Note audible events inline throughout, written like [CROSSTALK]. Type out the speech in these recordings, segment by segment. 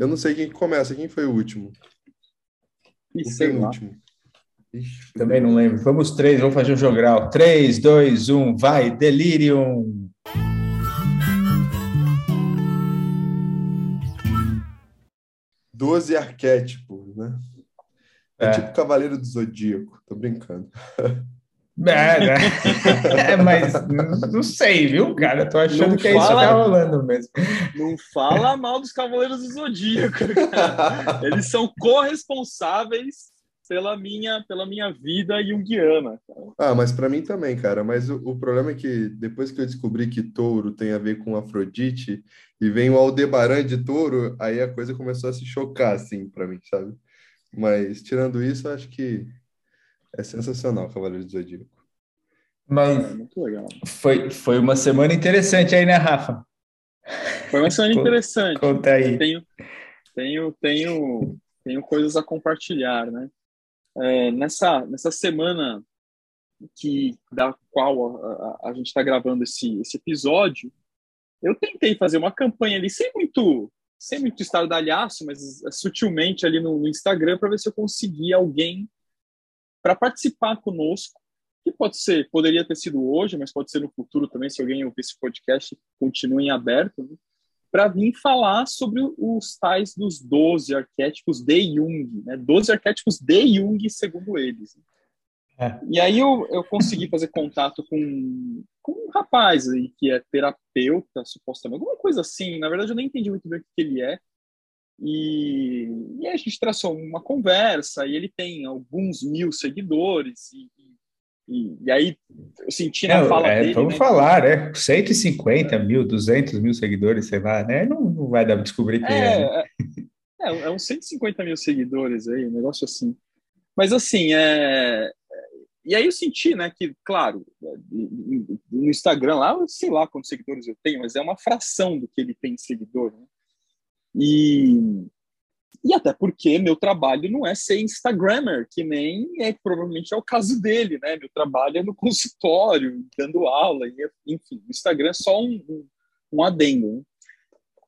Eu não sei quem começa, quem foi o último? E o penúltimo. Ixi, Também não lembro. Vamos três, vamos fazer um jogral. Três, dois, um, vai, Delirium! Doze arquétipos, né? É, é tipo Cavaleiro do Zodíaco, tô brincando. [LAUGHS] É, né? [LAUGHS] é, mas não sei, viu, cara? Tô achando não que é isso que tá rolando mesmo. Não fala mal dos Cavaleiros do Zodíaco, cara. Eles são corresponsáveis pela minha, pela minha vida junguiana. Cara. Ah, mas para mim também, cara. Mas o, o, problema é que depois que eu descobri que touro tem a ver com Afrodite e vem o Aldebaran de touro, aí a coisa começou a se chocar, assim, para mim, sabe? Mas tirando isso, acho que é sensacional, Cavaleiro do Zodíaco. Mas é, muito legal. Foi, foi uma semana interessante aí, né, Rafa? Foi uma semana [LAUGHS] interessante. Conta aí. Tenho, tenho, tenho, tenho coisas a compartilhar, né? É, nessa, nessa semana que da qual a, a, a gente está gravando esse, esse episódio, eu tentei fazer uma campanha ali sem muito sem muito estardalhaço, mas sutilmente ali no, no Instagram para ver se eu conseguia alguém para participar conosco, que pode ser, poderia ter sido hoje, mas pode ser no futuro também, se alguém ouvir esse podcast, continue em aberto, né? para vir falar sobre os tais dos 12 arquétipos de Jung, né? 12 arquétipos de Jung, segundo eles. É. E aí eu, eu consegui fazer contato com, com um rapaz aí que é terapeuta, supostamente, alguma coisa assim. Na verdade, eu nem entendi muito bem o que ele é. E, e a gente traçou uma conversa, e ele tem alguns mil seguidores, e, e, e aí eu senti na é, fala é, dele... Vamos né, falar, né? 150 mil, 200 mil seguidores, sei lá, né? Não, não vai dar para descobrir quem é. É, é, é uns 150 mil seguidores aí, um negócio assim. Mas assim, é... E aí eu senti, né, que, claro, no Instagram lá, sei lá quantos seguidores eu tenho, mas é uma fração do que ele tem de seguidor, né? E, e até porque meu trabalho não é ser Instagrammer, que nem é, provavelmente é o caso dele, né? Meu trabalho é no [LAUGHS] consultório, dando aula, e, enfim, o Instagram é só um, um, um adendo. Né?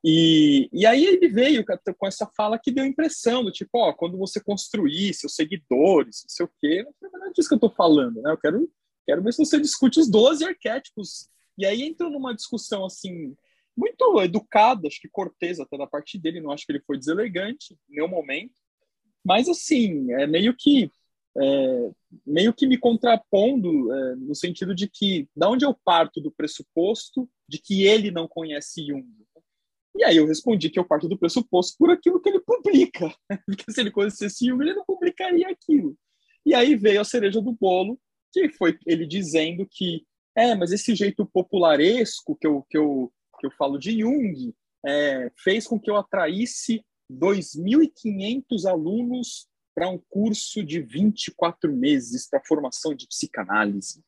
E, e aí ele veio com essa fala que deu impressão do tipo, ó, quando você construir seus seguidores, não sei o quê, não é disso que eu estou falando, né? Eu quero, quero ver se você discute os 12 arquétipos. E aí entrou numa discussão assim, muito educada, acho que cortês até da parte dele, não acho que ele foi deselegante em nenhum momento, mas assim, é meio que é, meio que me contrapondo é, no sentido de que da onde eu parto do pressuposto de que ele não conhece Jung. E aí eu respondi que eu parto do pressuposto por aquilo que ele publica, [LAUGHS] porque se ele conhecesse Jung, ele não publicaria aquilo. E aí veio a cereja do bolo, que foi ele dizendo que é, mas esse jeito popularesco que eu, que eu que eu falo de Jung, é, fez com que eu atraísse 2.500 alunos para um curso de 24 meses para formação de psicanálise.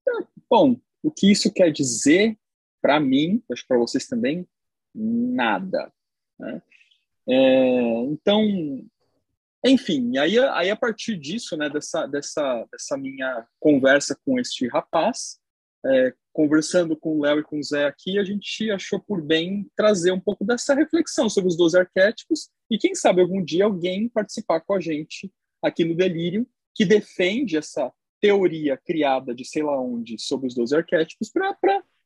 Então, bom, o que isso quer dizer para mim, acho para vocês também, nada. Né? É, então, enfim, aí, aí a partir disso, né, dessa, dessa, dessa minha conversa com este rapaz, é, conversando com o Léo e com o Zé aqui, a gente achou por bem trazer um pouco dessa reflexão sobre os 12 arquétipos e quem sabe algum dia alguém participar com a gente aqui no Delírio que defende essa teoria criada de sei lá onde sobre os 12 arquétipos para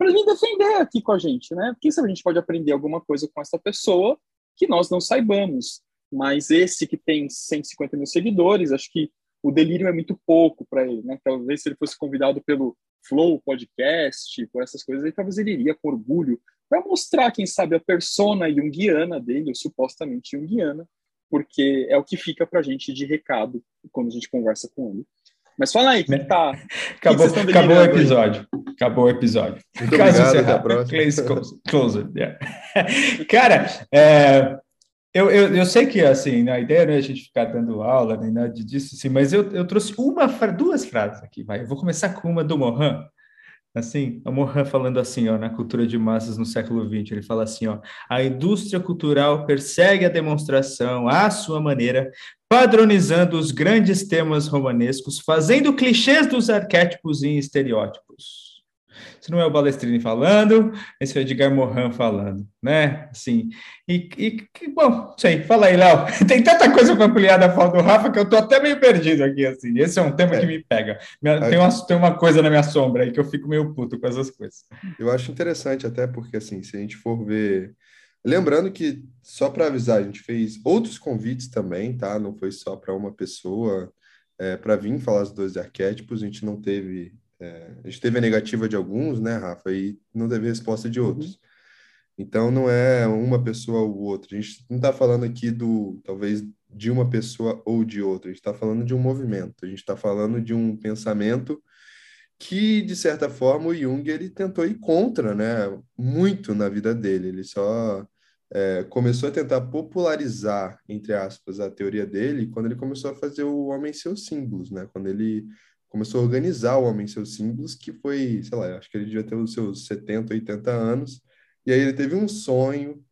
vir defender aqui com a gente, né? Quem sabe a gente pode aprender alguma coisa com essa pessoa que nós não saibamos. Mas esse que tem 150 mil seguidores, acho que o delírio é muito pouco para ele, né? Talvez se ele fosse convidado pelo Flow Podcast, por essas coisas, aí talvez ele iria com orgulho para mostrar, quem sabe, a persona junguiana dele, ou supostamente junguiana, porque é o que fica para a gente de recado quando a gente conversa com ele. Mas fala aí, que tá. Acabou, que acabou o episódio. Aí? Acabou o episódio. Muito Caso obrigado, até a próxima. Close, yeah. [LAUGHS] Cara, é, eu, eu, eu sei que assim, a ideia não é a gente ficar dando aula nem nada disso, assim, mas eu, eu trouxe uma, duas frases aqui, vai. Eu vou começar com uma do Mohan. Assim, o Mohan falando assim, ó, na cultura de massas no século XX, ele fala assim, ó, a indústria cultural persegue a demonstração à sua maneira, padronizando os grandes temas romanescos, fazendo clichês dos arquétipos e estereótipos. Esse não é o Balestrini falando, esse é o Edgar Morin falando, né? Assim, e, e bom, sei, fala aí, Léo. [LAUGHS] Tem tanta coisa para ampliar da fala do Rafa que eu tô até meio perdido aqui, assim. Esse é um tema é. que me pega. Tem uma, tem uma coisa na minha sombra aí que eu fico meio puto com essas coisas. Eu acho interessante até porque, assim, se a gente for ver... Lembrando que, só para avisar, a gente fez outros convites também, tá? Não foi só para uma pessoa é, para vir falar os dois arquétipos, a gente não teve é, a gente teve a negativa de alguns, né, Rafa, e não teve resposta de outros. Uhum. Então, não é uma pessoa ou outra. A gente não está falando aqui do, talvez, de uma pessoa ou de outra. A gente está falando de um movimento. A gente está falando de um pensamento que, de certa forma, o Jung ele tentou ir contra, né? Muito na vida dele. Ele só é, começou a tentar popularizar, entre aspas, a teoria dele quando ele começou a fazer o homem seus símbolos, né? Quando ele começou a organizar o homem seus símbolos, que foi, sei lá, acho que ele devia ter os seus 70, 80 anos, e aí ele teve um sonho,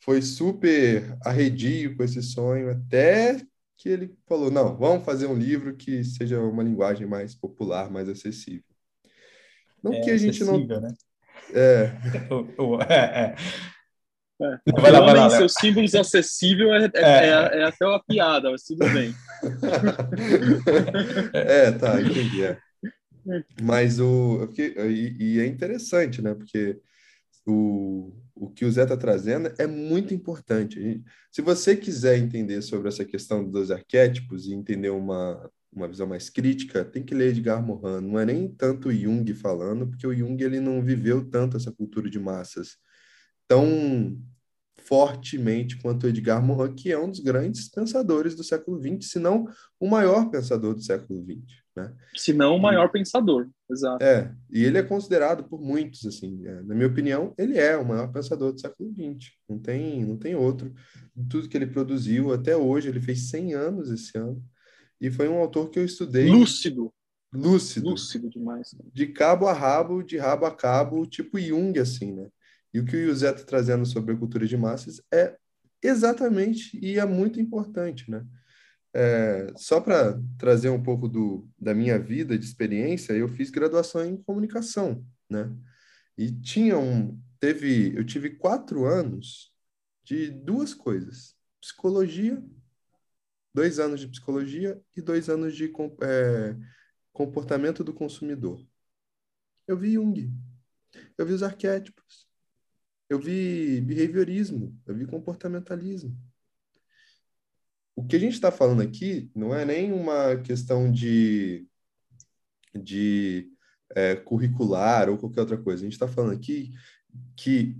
foi super arredio com esse sonho, até que ele falou, não, vamos fazer um livro que seja uma linguagem mais popular, mais acessível. Não é, que a gente não... Né? É. [LAUGHS] é, é. É. Vai lá, vai lá, seus símbolos acessível é, é, é. é, até uma piada, mas tudo bem. [LAUGHS] é, tá, entendi. É. Mas o. E, e, é interessante, né? Porque o, o que o Zé está trazendo é muito importante. Se você quiser entender sobre essa questão dos arquétipos e entender uma, uma visão mais crítica, tem que ler Edgar Morin. Não é nem tanto Jung falando, porque o Jung ele não viveu tanto essa cultura de massas tão fortemente quanto Edgar Morin, que é um dos grandes pensadores do século XX, se não o maior pensador do século XX. Né? Se não o maior pensador, exato. É, e ele é considerado por muitos, assim, é, na minha opinião, ele é o maior pensador do século XX, não tem, não tem outro. Tudo que ele produziu até hoje, ele fez 100 anos esse ano, e foi um autor que eu estudei... Lúcido! Lúcido. Lúcido demais. Né? De cabo a rabo, de rabo a cabo, tipo Jung, assim, né? E o que o José está trazendo sobre a cultura de massas é exatamente e é muito importante, né? É, só para trazer um pouco do, da minha vida de experiência, eu fiz graduação em comunicação, né? E tinha um, teve, eu tive quatro anos de duas coisas: psicologia, dois anos de psicologia e dois anos de é, comportamento do consumidor. Eu vi Jung, eu vi os arquétipos, eu vi behaviorismo, eu vi comportamentalismo. O que a gente está falando aqui não é nem uma questão de, de é, curricular ou qualquer outra coisa. A gente está falando aqui que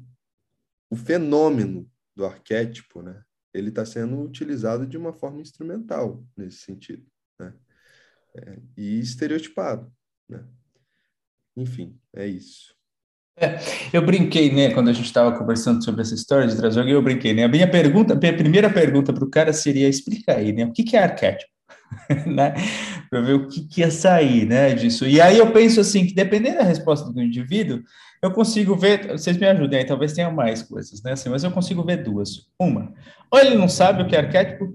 o fenômeno do arquétipo, né, ele está sendo utilizado de uma forma instrumental nesse sentido, né? É, e estereotipado, né? Enfim, é isso. É, eu brinquei, né, quando a gente estava conversando sobre essa história de trazer eu brinquei, né? A minha pergunta, a minha primeira pergunta para o cara seria explicar aí, né? O que, que é arquétipo? [LAUGHS] né? Para ver o que, que ia sair, né, disso. E aí eu penso assim, que dependendo da resposta do indivíduo, eu consigo ver, vocês me ajudem aí, talvez tenha mais coisas, né, assim, mas eu consigo ver duas. Uma, ou ele não sabe o que é arquétipo,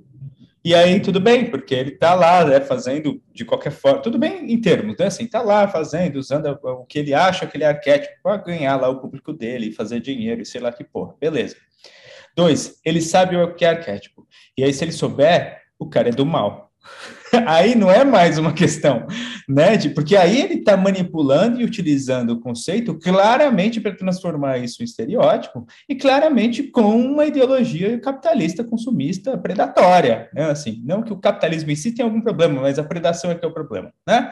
e aí tudo bem, porque ele está lá, né, fazendo de qualquer forma, tudo bem em termos, né, assim, está lá fazendo, usando o que ele acha que ele é arquétipo para ganhar lá o público dele, fazer dinheiro e sei lá que porra, beleza. Dois, ele sabe o que é arquétipo. E aí se ele souber, o cara é do mal. [LAUGHS] aí não é mais uma questão, né? De, porque aí ele está manipulando e utilizando o conceito claramente para transformar isso em estereótipo e claramente com uma ideologia capitalista, consumista, predatória, né? Assim, não que o capitalismo em si tenha algum problema, mas a predação é que é o problema, né?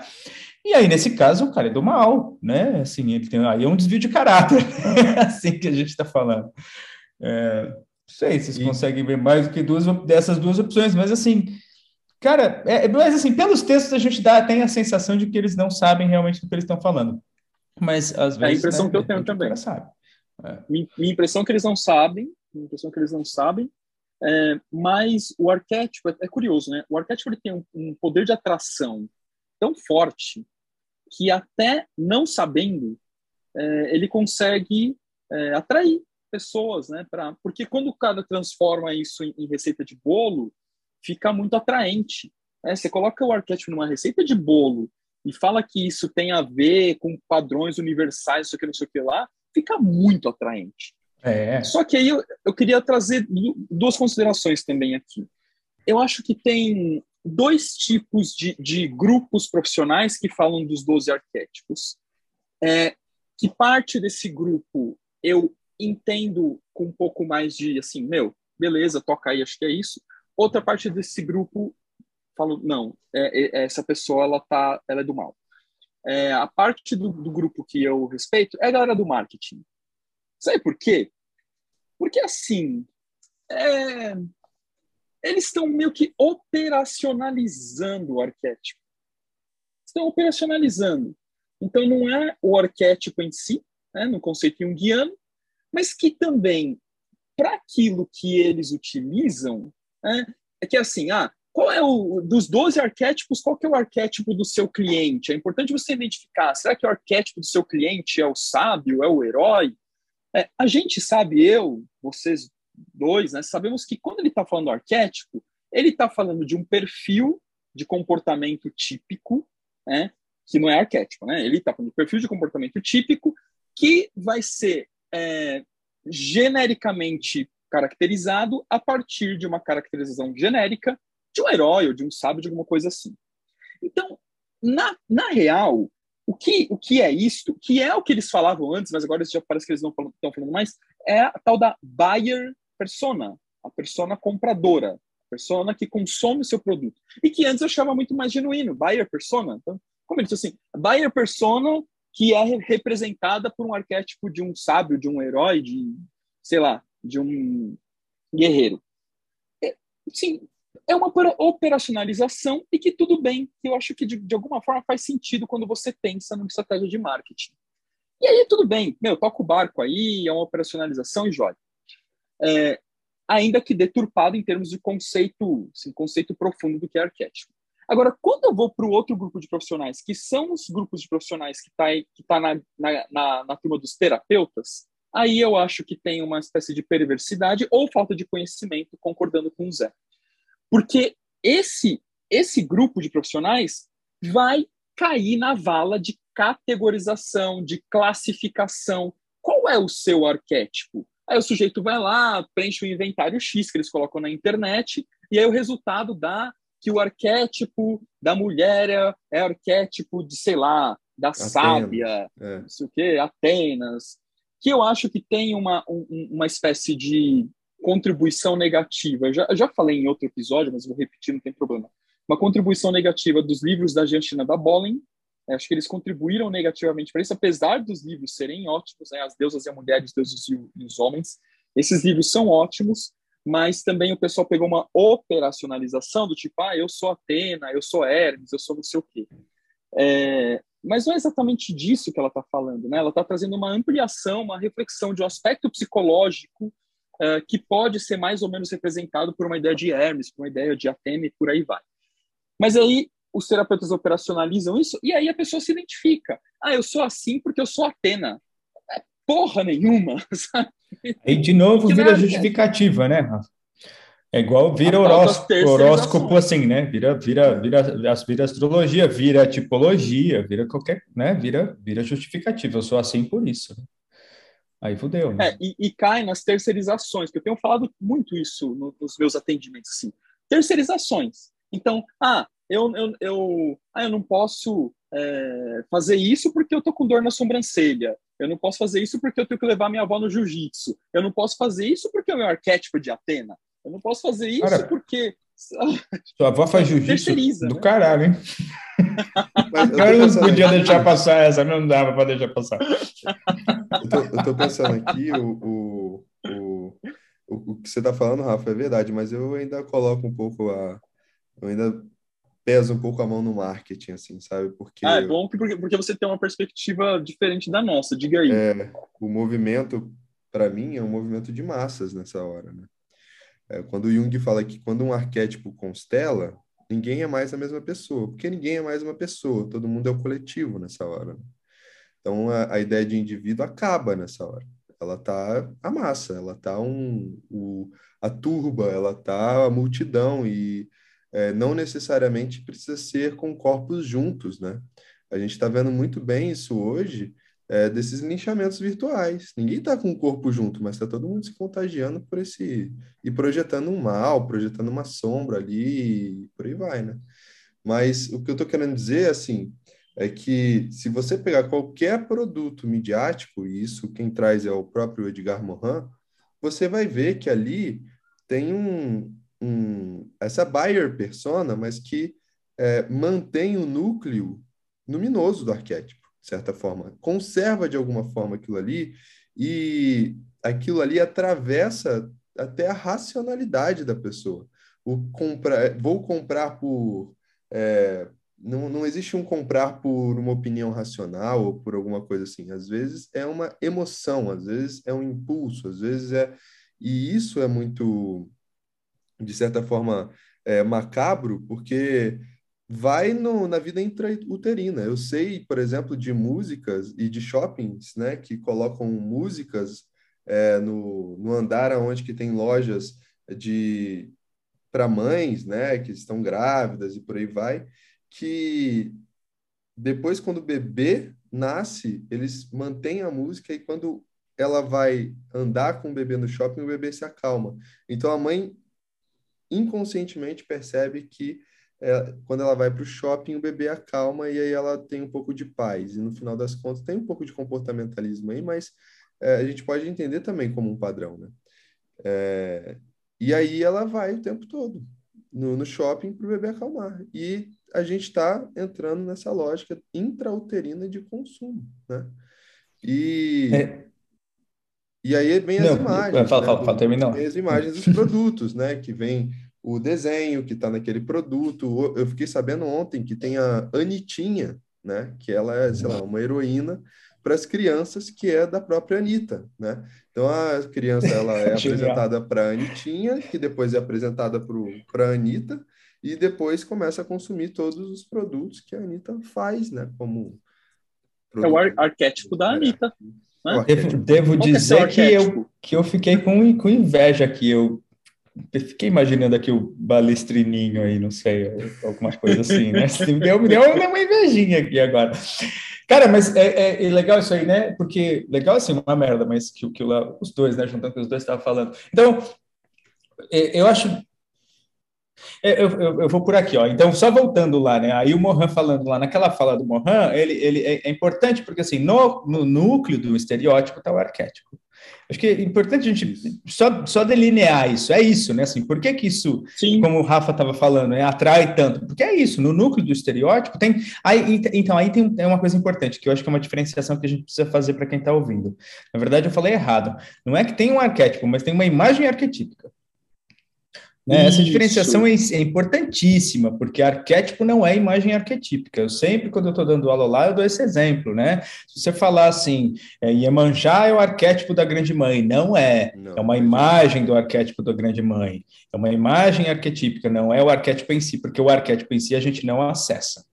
E aí, nesse caso, o cara é do mal, né? Assim, ele tem aí é um desvio de caráter, [LAUGHS] assim que a gente está falando. É, não sei se vocês e... conseguem ver mais do que duas dessas duas opções, mas assim, Cara, é, mas assim, pelos textos a gente dá, tem a sensação de que eles não sabem realmente do que eles estão falando. Mas às vezes. É a impressão né, que eu tenho também. Sabe. É. Minha, minha, impressão é que eles não sabem, minha impressão é que eles não sabem, é, mas o arquétipo, é, é, curioso, né? O arquétipo ele tem um, um, poder de atração tão forte que até não sabendo, é, ele consegue é, atrair pessoas, né? Pra, porque quando o cara transforma isso em, em receita de bolo, fica muito atraente. Né? Você coloca o arquétipo numa receita de bolo e fala que isso tem a ver com padrões universais, isso aqui, não sei o que lá, fica muito atraente. É. Só que aí eu, eu queria trazer duas considerações também aqui. Eu acho que tem dois tipos de, de grupos profissionais que falam dos 12 arquétipos. É, que parte desse grupo eu entendo com um pouco mais de assim, meu, beleza, toca aí, acho que é isso. Outra parte desse grupo falo, não, é, é, essa pessoa ela tá, ela é do mal. É, a parte do, do, grupo que eu respeito é a galera do marketing. Sabe por quê? Porque assim, é, eles estão meio que operacionalizando o arquétipo. Estão operacionalizando. Então não é o arquétipo em si, né, no conceito junguiano, mas que também, para aquilo que eles utilizam, né, é que assim, ah, qual é o dos 12 arquétipos, qual que é o arquétipo do seu cliente? É importante você identificar, será que o arquétipo do seu cliente é o sábio, é o herói? É, a gente sabe, eu, vocês dois, né, sabemos que quando ele está falando do arquétipo, ele está falando de um perfil de comportamento típico, né, que não é arquétipo, né? Ele está falando de perfil de comportamento típico que vai ser é, genericamente caracterizado a partir de uma caracterização genérica de um herói ou de um sábio, de alguma coisa assim. Então, na, na real, o que, o que é isto? Que é o que eles falavam antes, mas agora já parece que eles não estão falando mais, é a tal da buyer persona, a persona compradora, a persona que consome o seu produto. E que antes eu achava muito mais genuíno, buyer persona. Então, como ele disse assim, buyer persona que é representada por um arquétipo de um sábio, de um herói, de, sei lá, de um guerreiro. É, sim, é uma operacionalização e que tudo bem, eu acho que de, de alguma forma faz sentido quando você pensa numa estratégia de marketing. E aí tudo bem, meu, toca o barco aí, é uma operacionalização e joga. É, ainda que deturpado em termos de conceito, assim, conceito profundo do que é arquétipo. Agora, quando eu vou para o outro grupo de profissionais, que são os grupos de profissionais que está tá na, na, na, na turma dos terapeutas, aí eu acho que tem uma espécie de perversidade ou falta de conhecimento, concordando com o Zé. Porque esse, esse grupo de profissionais vai cair na vala de categorização, de classificação. Qual é o seu arquétipo? Aí o sujeito vai lá, preenche o inventário X que eles colocam na internet, e aí o resultado dá que o arquétipo da mulher é, é arquétipo de, sei lá, da Atenas, sábia, é. não sei o quê, Atenas, que eu acho que tem uma, um, uma espécie de contribuição negativa. Eu já, eu já falei em outro episódio, mas vou repetir, não tem problema. Uma contribuição negativa dos livros da Jantina da Bollen. É, acho que eles contribuíram negativamente para isso, apesar dos livros serem ótimos, né? As Deusas e a Mulher, os Deuses e os Homens. Esses livros são ótimos, mas também o pessoal pegou uma operacionalização do tipo, ah, eu sou Atena, eu sou Hermes, eu sou não sei o quê. É, mas não é exatamente disso que ela está falando, né? Ela está trazendo uma ampliação, uma reflexão de um aspecto psicológico uh, que pode ser mais ou menos representado por uma ideia de Hermes, por uma ideia de Atena e por aí vai. Mas aí os terapeutas operacionalizam isso e aí a pessoa se identifica. Ah, eu sou assim porque eu sou Atena. É porra nenhuma, [LAUGHS] sabe? Aí de novo que vira justificativa, né, Rafa? É igual vira horóscopo, horóscopo assim, né? Vira, vira, vira, vira astrologia, vira tipologia, vira qualquer, né? Vira, vira justificativa. Eu sou assim por isso. Né? Aí fudeu. Né? É, e, e, cai nas terceirizações, que eu tenho falado muito isso no, nos meus atendimentos, assim. Terceirizações. Então, ah, eu, eu, eu, ah, eu não posso é, fazer isso porque eu tô com dor na sobrancelha. Eu não posso fazer isso porque eu tenho que levar minha avó no jiu-jitsu. Eu não posso fazer isso porque é o meu arquétipo de Atena. Eu não posso fazer isso Cara, porque. Sua avó faz [LAUGHS] jiu-jitsu do né? caralho, hein? [LAUGHS] eu, não podia deixar passar essa, não dava para deixar passar. Eu tô, eu tô, pensando aqui, o, o, o, o, que você está falando, Rafa, é verdade, mas eu ainda coloco um pouco a. Eu ainda peso um pouco a mão no marketing, assim, sabe? Porque. Ah, é bom porque, porque você tem uma perspectiva diferente da nossa, diga aí. É, o movimento, para mim, é um movimento de massas nessa hora, né? É, quando Jung fala que quando um arquétipo constela, ninguém é mais a mesma pessoa, porque ninguém é mais uma pessoa, todo mundo é o coletivo nessa hora. Né? Então a, a, ideia de indivíduo acaba nessa hora. Ela tá a massa, ela tá um, o, a turba, ela tá a multidão e é, não necessariamente precisa ser com corpos juntos, né? A gente está vendo muito bem isso hoje, é, desses linchamentos virtuais. Ninguém está com o corpo junto, mas está todo mundo se contagiando por esse. e projetando um mal, projetando uma sombra ali, e por aí vai, né? Mas o que eu estou querendo dizer, assim, é que se você pegar qualquer produto midiático, e isso quem traz é o próprio Edgar Morin, você vai ver que ali tem um, um essa buyer persona, mas que é, mantém o núcleo luminoso do arquétipo de certa forma, conserva de alguma forma aquilo ali e aquilo ali atravessa até a racionalidade da pessoa. O comprar, vou comprar por é, não, não existe um comprar por uma opinião racional ou por alguma coisa assim. Às vezes é uma emoção, às vezes é um impulso, às vezes é. E isso é muito, de certa forma, é, macabro, porque vai no, na vida intrauterina. Eu sei, por exemplo, de músicas e de shoppings, né, que colocam músicas é, no, no andar onde que tem lojas de para mães, né, que estão grávidas e por aí vai, que depois quando o bebê nasce, eles mantêm a música e quando ela vai andar com o bebê no shopping, o bebê se acalma. Então a mãe inconscientemente percebe que é, quando ela vai para o shopping, o bebê acalma e aí ela tem um pouco de paz. E no final das contas, tem um pouco de comportamentalismo aí, mas é, a gente pode entender também como um padrão, né? É, e aí ela vai o tempo todo no, no shopping para o bebê acalmar. E a gente está entrando nessa lógica intrauterina de consumo, né? E, é. e aí vem as Não, imagens. Fala, né? fala, fala, termina. Vem as imagens dos produtos, né? Que vem o desenho que está naquele produto. Eu fiquei sabendo ontem que tem a Anitinha, né? Que ela é, sei lá, uma heroína para as crianças que é da própria Anitta, né? Então a criança ela [LAUGHS] é apresentada para a Anitinha, que depois é apresentada para a Anitta, e depois começa a consumir todos os produtos que a Anitta faz, né? Como é o ar arquétipo da Anitta. Né? Devo, devo dizer que eu, que eu fiquei com, com inveja aqui. Eu Fiquei imaginando aqui o balestrininho aí, não sei, alguma coisa assim, né? Me deu, me deu uma invejinha aqui agora. Cara, mas é, é, é, legal isso aí, né? Porque legal assim, uma merda, mas que, que os dois, né? Juntando que os dois estavam falando. Então, é, eu acho. É, eu, eu, eu, vou por aqui, ó. Então, só voltando lá, né? Aí o Mohan falando lá, naquela fala do Mohan, ele, ele é, é importante porque, assim, no, no núcleo do estereótipo está o arquétipo. Acho que é importante a gente só, só delinear isso. É isso, né? Assim, por que, que isso, Sim. como o Rafa estava falando, né, atrai tanto? Porque é isso, no núcleo do estereótipo tem. Aí, então, aí tem é uma coisa importante, que eu acho que é uma diferenciação que a gente precisa fazer para quem está ouvindo. Na verdade, eu falei errado. Não é que tem um arquétipo, mas tem uma imagem arquetípica. Né? Essa diferenciação é, é, importantíssima, porque arquétipo não é imagem arquetípica. Eu sempre, quando eu estou dando aula lá, eu dou esse exemplo, né? Se você falar assim, é, Iemanjá é o arquétipo da grande mãe, não é. Não, é uma imagem do arquétipo da grande mãe. É uma imagem arquetípica, não é o arquétipo em si, porque o arquétipo em si a gente não acessa.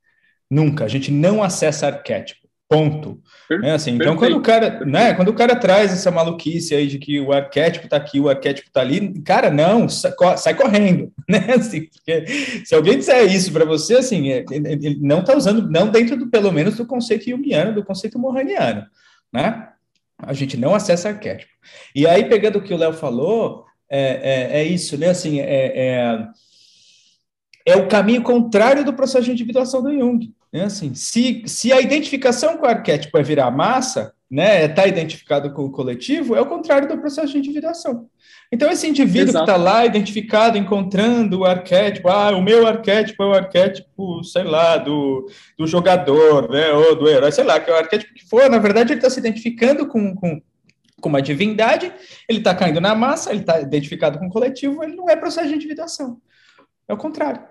Nunca, a gente não acessa arquétipo. Ponto. É assim, então quando o cara, né, quando o cara traz essa maluquice aí de que o arquétipo tá aqui, o arquétipo tá ali, cara, não, sai, correndo, [LAUGHS] né? Assim, porque se alguém disser isso para você, assim, é, ele não tá usando, não dentro do, pelo menos do conceito junguiano, do conceito morraniano, né? A gente não acessa arquétipo. E aí, pegando o que o Léo falou, é, é, é, isso, né? Assim, é, é, é o caminho contrário do processo de individuação do Jung. É assim, se, se a identificação com o arquétipo é virar massa, né, é estar tá identificado com o coletivo, é o contrário do processo de individuação. Então, esse indivíduo Exato. que está lá identificado, encontrando o arquétipo, ah, o meu arquétipo é o arquétipo, sei lá, do, do jogador, né, ou do herói, sei lá, que é o arquétipo que for, na verdade, ele está se identificando com, com, com uma divindade, ele está caindo na massa, ele está identificado com o coletivo, ele não é processo de individuação. É o contrário.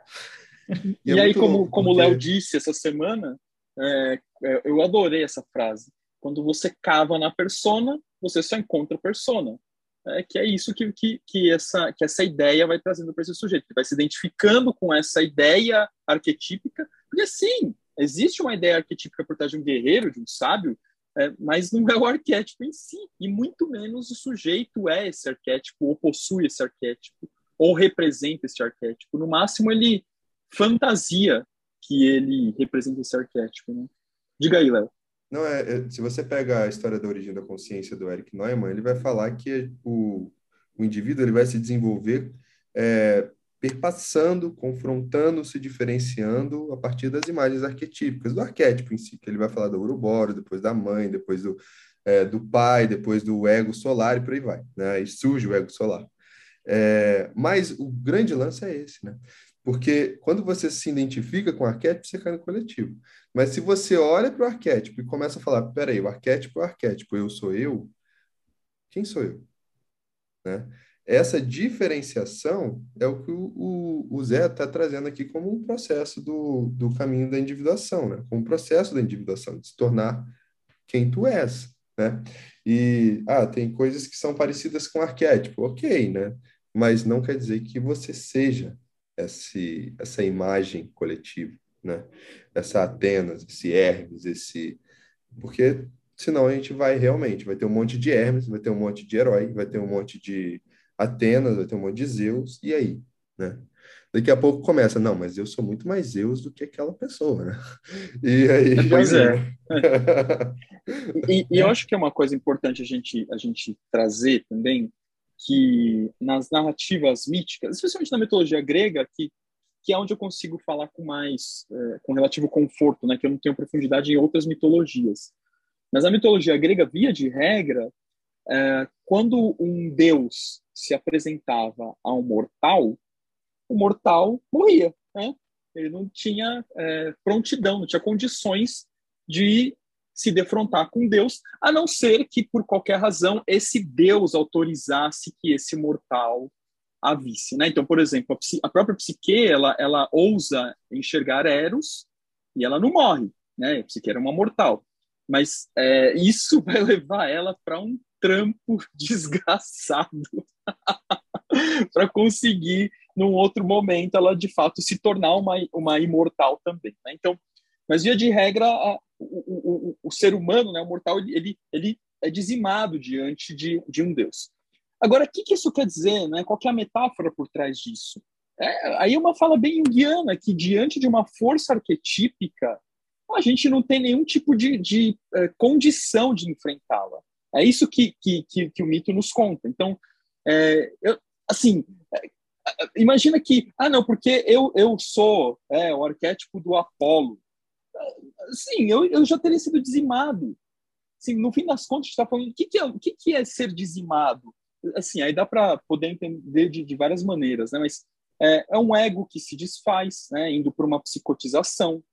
E, é aí, como, como o Léo disse essa semana, é, é, eu adorei essa frase. Quando você cava na persona, você só encontra persona. É, que é isso que, que, que, essa, que essa ideia vai trazendo para esse sujeito. Ele vai se identificando com essa ideia arquetípica, porque sim, existe uma ideia arquetípica por trás de um guerreiro, de um sábio, é, mas não é o arquétipo em si, e muito menos o sujeito é esse arquétipo, ou possui esse arquétipo, ou representa esse arquétipo. No máximo, ele fantasia que ele representa esse arquétipo. Né? Diga aí, Léo. Não, é, é, se você pega a história da origem da consciência do Eric Neumann, ele vai falar que o, o indivíduo ele vai se desenvolver é, perpassando, confrontando, se diferenciando a partir das imagens arquetípicas, do arquétipo em si, que ele vai falar do Uruboro, depois da mãe, depois do, é, do pai, depois do ego solar e por aí vai, né? E surge o ego solar. É, mas o grande lance é esse, né? Porque quando você se identifica com o arquétipo, você cai no coletivo. Mas se você olha para o arquétipo e começa a falar, peraí, o arquétipo é o arquétipo, eu sou eu, quem sou eu? Né? Essa diferenciação é o que o, o, o Zé está trazendo aqui como um processo do, do caminho da individuação, né? como um processo da individuação, de se tornar quem tu és. Né? E, ah, tem coisas que são parecidas com arquétipo, ok, né? Mas não quer dizer que você seja esse, essa imagem coletiva, né? Essa Atenas, esse Hermes, esse... Porque senão a gente vai realmente, vai ter um monte de Hermes, vai ter um monte de herói, vai ter um monte de Atenas, vai ter um monte de Zeus, e aí, né? Daqui a pouco começa, não, mas eu sou muito mais Zeus do que aquela pessoa, né? E aí [LAUGHS] pois é. [LAUGHS] e, e, eu acho que é uma coisa importante a gente, a gente trazer também, que nas narrativas míticas, especialmente na mitologia grega, que, que é onde eu consigo falar com mais, é, com relativo conforto, né, que eu não tenho profundidade em outras mitologias. Mas a mitologia grega, via de regra, é, quando um deus se apresentava a um mortal, o mortal morria, né? Ele não tinha é, prontidão, não tinha condições de se defrontar com Deus, a não ser que, por qualquer razão, esse Deus autorizasse que esse mortal a visse. Né? Então, por exemplo, a, a, própria Psique, ela, ela ousa enxergar Eros e ela não morre. Né? A Psique era uma mortal. Mas é, isso [LAUGHS] vai levar ela para um trampo [LAUGHS] desgraçado [LAUGHS] para conseguir, num outro momento, ela de fato se tornar uma, uma imortal também. Né? Então, mas via de regra, a, o, o, o, ser humano, né, o mortal, ele, ele é dizimado diante de, de um Deus. Agora, o que, que isso quer dizer? Né? Qual é a metáfora por trás disso? É, aí é uma fala bem junguiana, que diante de uma força arquetípica, a gente não tem nenhum tipo de, de é, condição de enfrentá-la. É isso que, que, que, que, o mito nos conta. Então, é, eu, assim, é, imagina que, ah, não, porque eu, eu sou é, o arquétipo do Apolo, sim, eu, eu já teria sido dizimado. Assim, no fim das contas, está falando o que, que, é, que, que é ser dizimado? Assim, aí dá para poder entender de, de, várias maneiras, né? Mas é, é um ego que se desfaz, né? Indo para uma psicotização.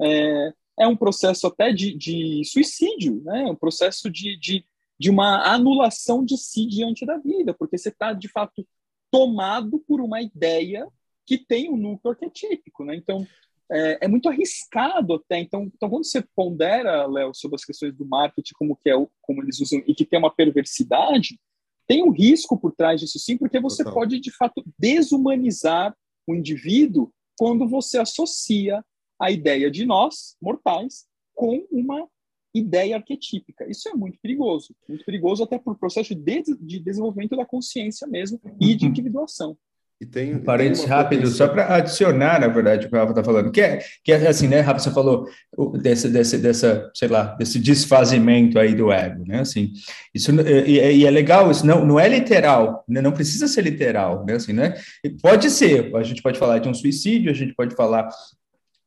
É, é um processo até de, de suicídio, né? Um processo de, de, de uma anulação de si diante da vida, porque você está, de fato, tomado por uma ideia que tem um núcleo arquetípico, né? Então, é, é, muito arriscado até. Então, então quando você pondera, Léo, sobre as questões do marketing, como que é, como eles usam e que tem uma perversidade, tem um risco por trás disso sim, porque você Total. pode de fato desumanizar o indivíduo quando você associa a ideia de nós mortais com uma ideia arquetípica. Isso é muito perigoso, muito perigoso até por processo de, de desenvolvimento da consciência mesmo e de uhum. individuação. E tem, um parênteses rápido, só para adicionar, na verdade, o que o Rafa está falando, que é, que é assim, né, Rafa, você falou desse, desse, dessa, sei lá, desse desfazimento aí do ego, né, assim, isso, e, e é legal, isso não, não é literal, né, não precisa ser literal, né, assim, né, pode ser, a gente pode falar de um suicídio, a gente pode falar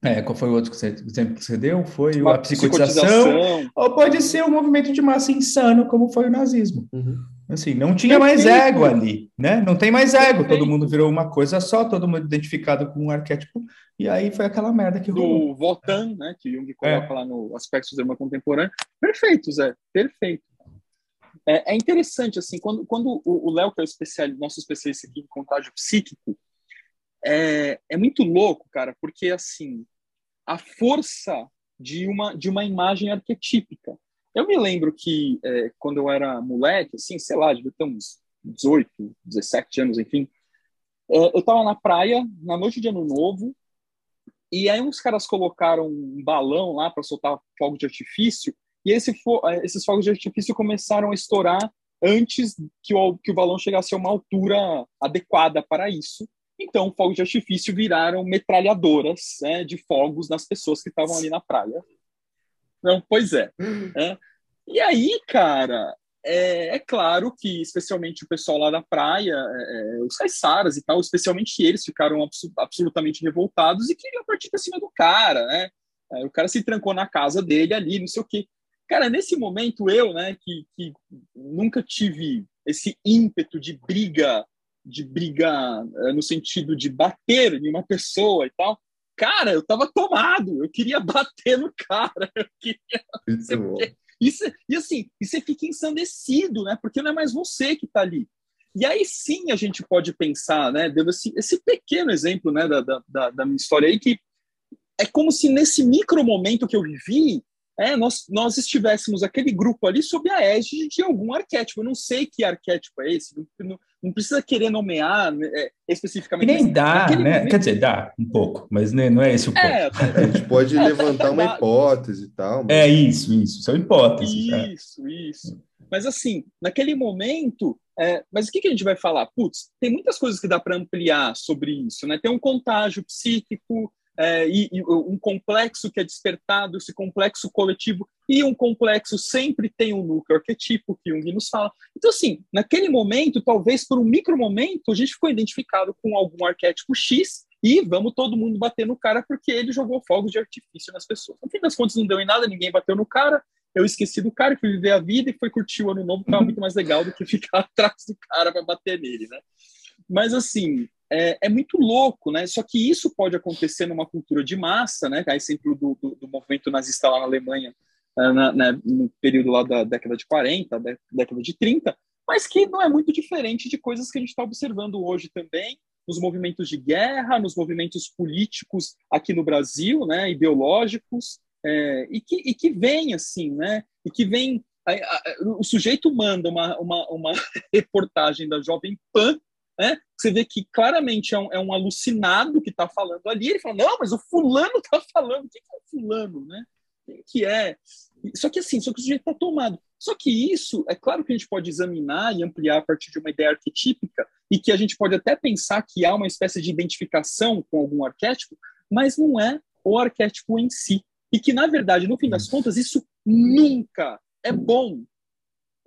é, qual foi o outro exemplo que você deu? Foi Uma a psicotização, psicotização, ou pode ser um movimento de massa insano, como foi o nazismo. Uhum. Assim, não tinha mais ego ali, né? Não tem mais ego, todo mundo virou uma coisa só, todo mundo identificado com um arquétipo, e aí foi aquela merda que rolou. Do Votan, né, que Jung coloca é. lá no Aspectos do Drama Contemporâneo. Perfeito, Zé, perfeito. É, é interessante, assim, quando, quando o Léo, que é o especial, nosso especialista aqui em contágio psíquico, é, é muito louco, cara, porque, assim, a força de uma, de uma imagem arquetípica. Eu me lembro que é, quando eu era moleque, assim, sei lá, devia ter uns 18, 17 anos, enfim, é, eu estava na praia, na noite de Ano Novo, e aí uns caras colocaram um balão lá para soltar fogo de artifício, e esse fo é, esses fogos de artifício começaram a estourar antes que o, que o balão chegasse a uma altura adequada para isso. Então, fogos de artifício viraram metralhadoras né, de fogos nas pessoas que estavam ali na praia. Não, pois é. [LAUGHS] é. E aí, cara, é, é, claro que, especialmente o pessoal lá da praia, é, é os caiçaras e tal, especialmente eles ficaram absolutamente revoltados e queriam partir para cima do cara, né? É, o cara se trancou na casa dele ali, não sei o quê. Cara, nesse momento, eu, né, que, que nunca tive esse ímpeto de briga, de briga é, no sentido de bater em uma pessoa e tal, cara, eu tava tomado, eu queria [LAUGHS] bater no cara, eu queria. Isso, e assim, e você fica ensandecido, né? Porque não é mais você que está ali. E aí sim a gente pode pensar, né? Dando esse, esse pequeno exemplo, né, da, da, da minha história aí, que é como se nesse micro momento que eu vivi, é, nós, nós estivéssemos aquele grupo ali sob a égide de algum arquétipo. Eu não sei que arquétipo é esse, não, não, precisa querer nomear né, é, especificamente. E nem dá, né? Momento... Quer dizer, dá um pouco, mas não é esse o é, ponto. É, a gente pode [LAUGHS] é, levantar uma hipótese e tal. Mas... É isso, isso, são hipóteses. Isso, isso. Mas assim, naquele momento, é, mas o que, que a gente vai falar? Putz, tem muitas coisas que dá para ampliar sobre isso, né? Tem um contágio psíquico, é, e, e, um complexo que é despertado, esse complexo coletivo, e um complexo sempre tem um núcleo arquetípico que Jung nos fala. Então, assim, naquele momento, talvez por um micro momento, a gente ficou identificado com algum arquétipo X e vamos todo mundo bater no cara porque ele jogou fogos de artifício nas pessoas. No fim das contas, não deu em nada, ninguém bateu no cara. Eu esqueci do cara, fui viver a vida e foi curtir o ano novo, que estava muito mais legal do que [LAUGHS] ficar atrás do cara para bater nele, né? Mas, assim, é, é, muito louco, né? Só que isso pode acontecer numa cultura de massa, né? A exemplo do, do, do movimento nazista lá na Alemanha, é, na, na, no período lá da década de 40, década de 30, mas que não é muito diferente de coisas que a gente está observando hoje também, nos movimentos de guerra, nos movimentos políticos aqui no Brasil, né? Ideológicos, é, e, que, e que vem assim, né? E que vem. A, a, o sujeito manda uma, uma, uma [LAUGHS] reportagem da Jovem Pan né? Você vê que claramente é um, é um alucinado que está falando ali. Ele fala, não, mas o fulano está [LAUGHS] falando. Quem que é o fulano, né? Quem que é? Só que assim, só que o sujeito está tomado. Só que isso, é claro que a gente pode examinar e ampliar a partir de uma ideia arquetípica e que a gente pode até pensar que há uma espécie de identificação com algum arquétipo, mas não é o arquétipo em si. E que, na verdade, no fim das contas, isso nunca é bom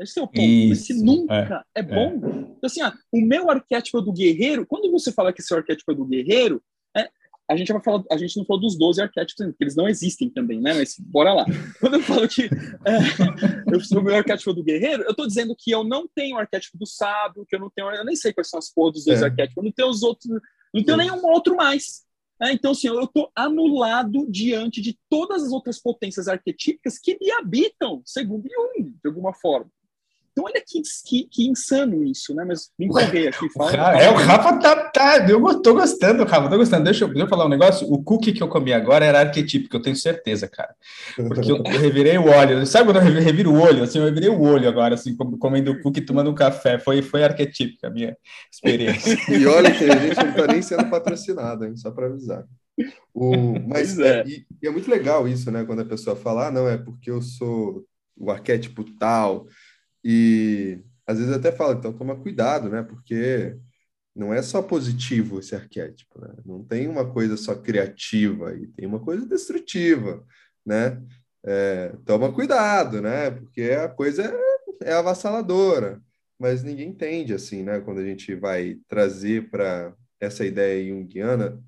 esse é o ponto. Isso, esse nunca é, é bom. É. Então, assim, ah, o meu arquétipo do guerreiro, quando você fala que seu arquétipo é do guerreiro, é, a gente vai falar, a gente não falou dos 12 arquétipos, porque eles não existem também, né? Mas bora lá. Quando eu falo que é, [LAUGHS] eu sou o meu arquétipo do guerreiro, eu estou dizendo que eu não tenho o arquétipo do sábio, que eu não tenho, eu nem sei quais são as porras dos dois é. arquétipos, eu não tenho os outros, não tenho nenhum outro mais. É, então, assim, eu estou anulado diante de todas as outras potências arquetípicas que me habitam, segundo Jung, de alguma forma. Então, olha que, que, que, insano isso, né? Mas me empolguei aqui. Fala, é, o Rafa tá, tá. Eu tô gostando, Rafa, tô gostando. Deixa eu, deixa eu falar um negócio. O cookie que eu comi agora era arquetípico, eu tenho certeza, cara. Porque eu, eu revirei o olho. Sabe quando eu reviro o olho? Assim, eu revirei o olho agora, assim, comendo o cookie tomando um café. Foi, foi arquetípica a minha experiência. [LAUGHS] e olha que a gente não tá nem sendo patrocinado, hein? Só para avisar. O, mas é. É, e, e é muito legal isso, né? Quando a pessoa fala, ah, não, é porque eu sou o arquétipo tal e às vezes até fala, então toma cuidado, né? Porque não é só positivo esse arquétipo, né? Não tem uma coisa só criativa e tem uma coisa destrutiva, né? É, toma cuidado, né? Porque a coisa é, é avassaladora, mas ninguém entende assim, né? Quando a gente vai trazer para essa ideia junguiana,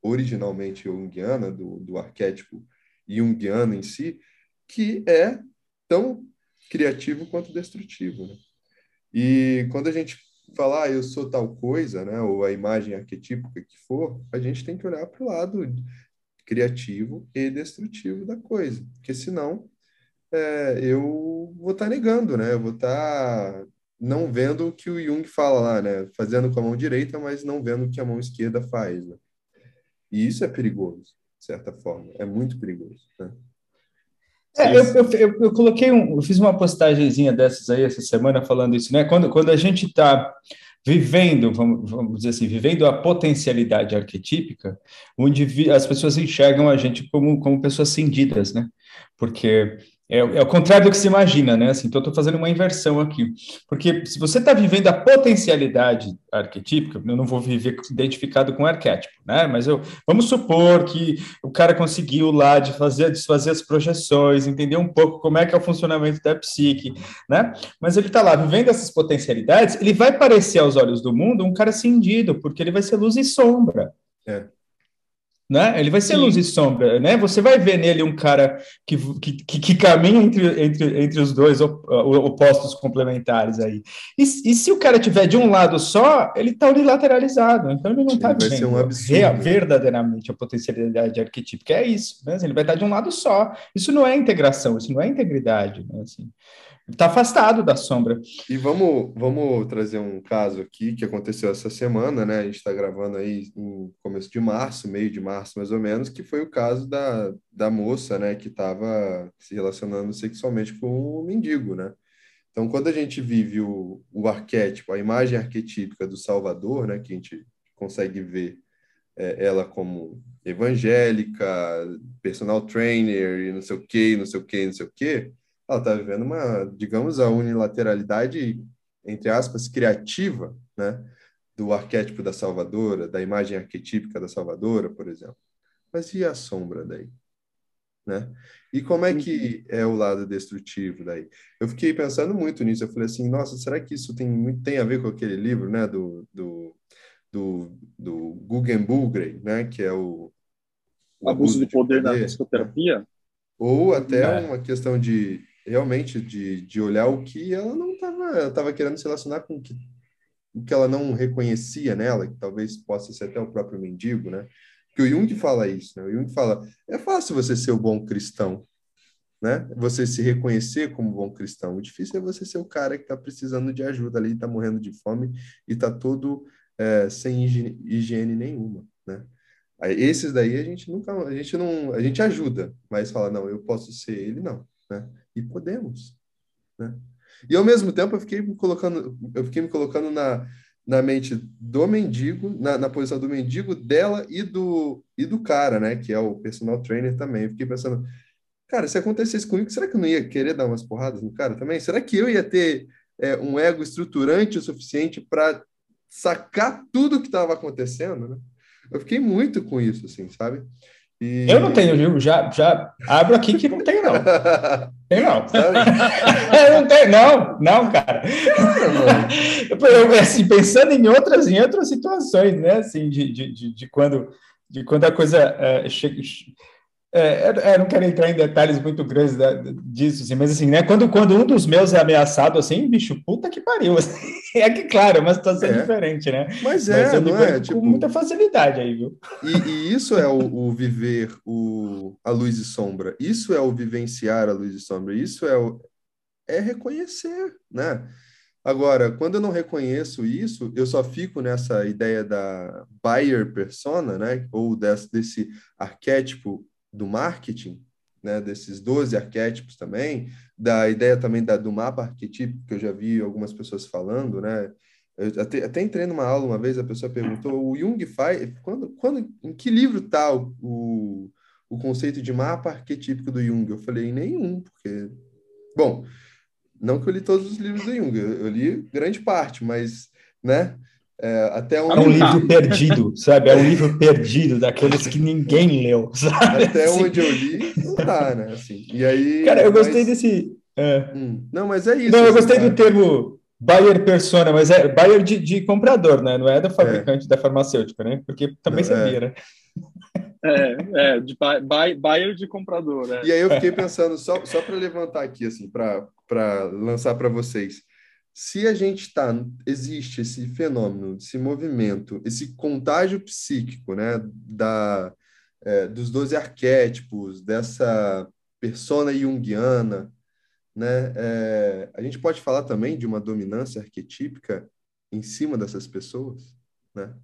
originalmente junguiana, do, do arquétipo junguiano em si, que é tão criativo quanto destrutivo. Né? E quando a gente falar ah, eu sou tal coisa, né, ou a imagem arquetípica que for, a gente tem que olhar para o lado criativo e destrutivo da coisa, porque senão é, eu vou estar tá negando, né? Eu vou estar tá não vendo o que o Jung fala lá, né? Fazendo com a mão direita, mas não vendo o que a mão esquerda faz. Né? E isso é perigoso, de certa forma. É muito perigoso. Né? É, eu, eu, eu, eu, coloquei um, eu fiz uma postagemzinha dessas aí essa semana falando isso, né? Quando, quando a gente está vivendo, vamos, vamos dizer assim, vivendo a potencialidade arquetípica, onde as pessoas enxergam a gente como, como pessoas cindidas, né? Porque é, é o contrário do que se imagina, né? Assim, então, estou fazendo uma inversão aqui. Porque se você está vivendo a potencialidade arquetípica, eu não vou viver identificado com arquétipo, né? Mas eu, vamos supor que o cara conseguiu lá de fazer, desfazer as projeções, entender um pouco como é que é o funcionamento da psique, né? Mas ele está lá vivendo essas potencialidades, ele vai parecer aos olhos do mundo um cara cindido, porque ele vai ser luz e sombra. É né? Ele vai ser Sim. luz e sombra, né? Você vai ver nele um cara que, que, que caminha entre, entre, entre os dois opostos complementares aí. E, e, se o cara tiver de um lado só, ele está unilateralizado, então ele não está vendo um absurdo, verdadeiramente a potencialidade arquetípica. É isso, né? Ele vai estar de um lado só. Isso não é integração, isso não é integridade, né? Assim, está afastado da sombra. E vamos, vamos trazer um caso aqui que aconteceu essa semana, né? A gente está gravando aí no começo de março, meio de março mais ou menos, que foi o caso da, da moça, né? Que estava se relacionando sexualmente com o mendigo, né? Então, quando a gente vive o, o arquétipo, a imagem arquetípica do Salvador, né? Que a gente consegue ver é, ela como evangélica, personal trainer e não sei o quê, não sei o quê, não sei o quê, ela está vivendo uma, digamos, a unilateralidade, entre aspas, criativa, né? Do arquétipo da salvadora, da imagem arquetípica da salvadora, por exemplo. Mas e a sombra daí? Né? E como é que uhum. é o lado destrutivo daí? Eu fiquei pensando muito nisso. Eu falei assim, nossa, será que isso tem muito tem a ver com aquele livro, né, do do do, do né, que é o, o abuso, de poder, poder na psicoterapia? Ou até é. uma questão de realmente de, de olhar o que ela não estava tava querendo se relacionar com o que, o que ela não reconhecia nela, que talvez possa ser até o próprio mendigo, né? Que o Jung fala isso, né? O Jung fala, é fácil você ser o bom cristão, né? Você se reconhecer como bom cristão. O difícil é você ser o cara que está precisando de ajuda ali, está morrendo de fome e está todo é, sem higiene, higiene nenhuma, né? Esses daí a gente nunca, a gente não, a gente ajuda, mas fala, não, eu posso ser ele, não, né? E podemos, né? E ao mesmo tempo eu fiquei me colocando, eu fiquei me colocando na, na mente do mendigo, na, na posição do mendigo, dela e do, e do cara, né? Que é o personal trainer também. Eu fiquei pensando, cara, se acontecesse comigo, será que eu não ia querer dar umas porradas no cara também? Será que eu ia ter é, um ego estruturante o suficiente para sacar tudo que estava acontecendo, né? Eu fiquei muito com isso, assim, sabe? E... Eu não tenho, viu? Já, já abro aqui que não tenho, não. [LAUGHS] Tem não. [LAUGHS] não tem, não, não, cara. Eu, assim, pensando em outras, em outras situações, né? Assim, de, de, de, de quando, de quando a coisa é, chega é, eu não quero entrar em detalhes muito grandes da, disso, assim, mas assim, né? Quando, quando um dos meus é ameaçado, assim, bicho, puta que pariu. [LAUGHS] Assim, é que, claro, é uma situação é. diferente, né? Mas é, mas não é? Com tipo... muita facilidade aí, viu? E, e isso é o, o, viver o, a luz e sombra. Isso é o vivenciar a luz e sombra. Isso é o, é reconhecer, né? Agora, quando eu não reconheço isso, eu só fico nessa ideia da buyer persona, né? Ou desse, desse arquétipo do marketing, né, desses 12 arquétipos também, da ideia também da, do mapa arquetípico, que eu já vi algumas pessoas falando, né? Eu até, até entrei numa aula uma vez, a pessoa perguntou, o Jung faz, quando, quando, em que livro está o, o, o conceito de mapa arquetípico do Jung? Eu falei, nenhum, porque... Bom, não que eu li todos os livros do Jung, eu, eu li grande parte, mas, né? É, até onde... É um livro perdido, sabe? É um livro perdido, daqueles que ninguém leu, [LAUGHS] sabe? Até assim. onde eu li, não tá, né? Assim, e aí, Cara, eu gostei desse... É. Hum, não, mas é isso. Não, eu assim, gostei do termo buyer persona, mas é buyer de, de comprador, né? Não é da fabricante é. da farmacêutica, né? Porque também não, sabia, é. né? É, é, de buy, buyer de comprador, né? E aí eu fiquei pensando, só, só para levantar aqui, assim, para lançar para vocês se a gente está, existe esse fenômeno, esse movimento, esse contágio psíquico, né, da, é, dos 12 arquétipos, dessa persona junguiana, né, é, a gente pode falar também de uma dominância arquetípica em cima dessas pessoas, né?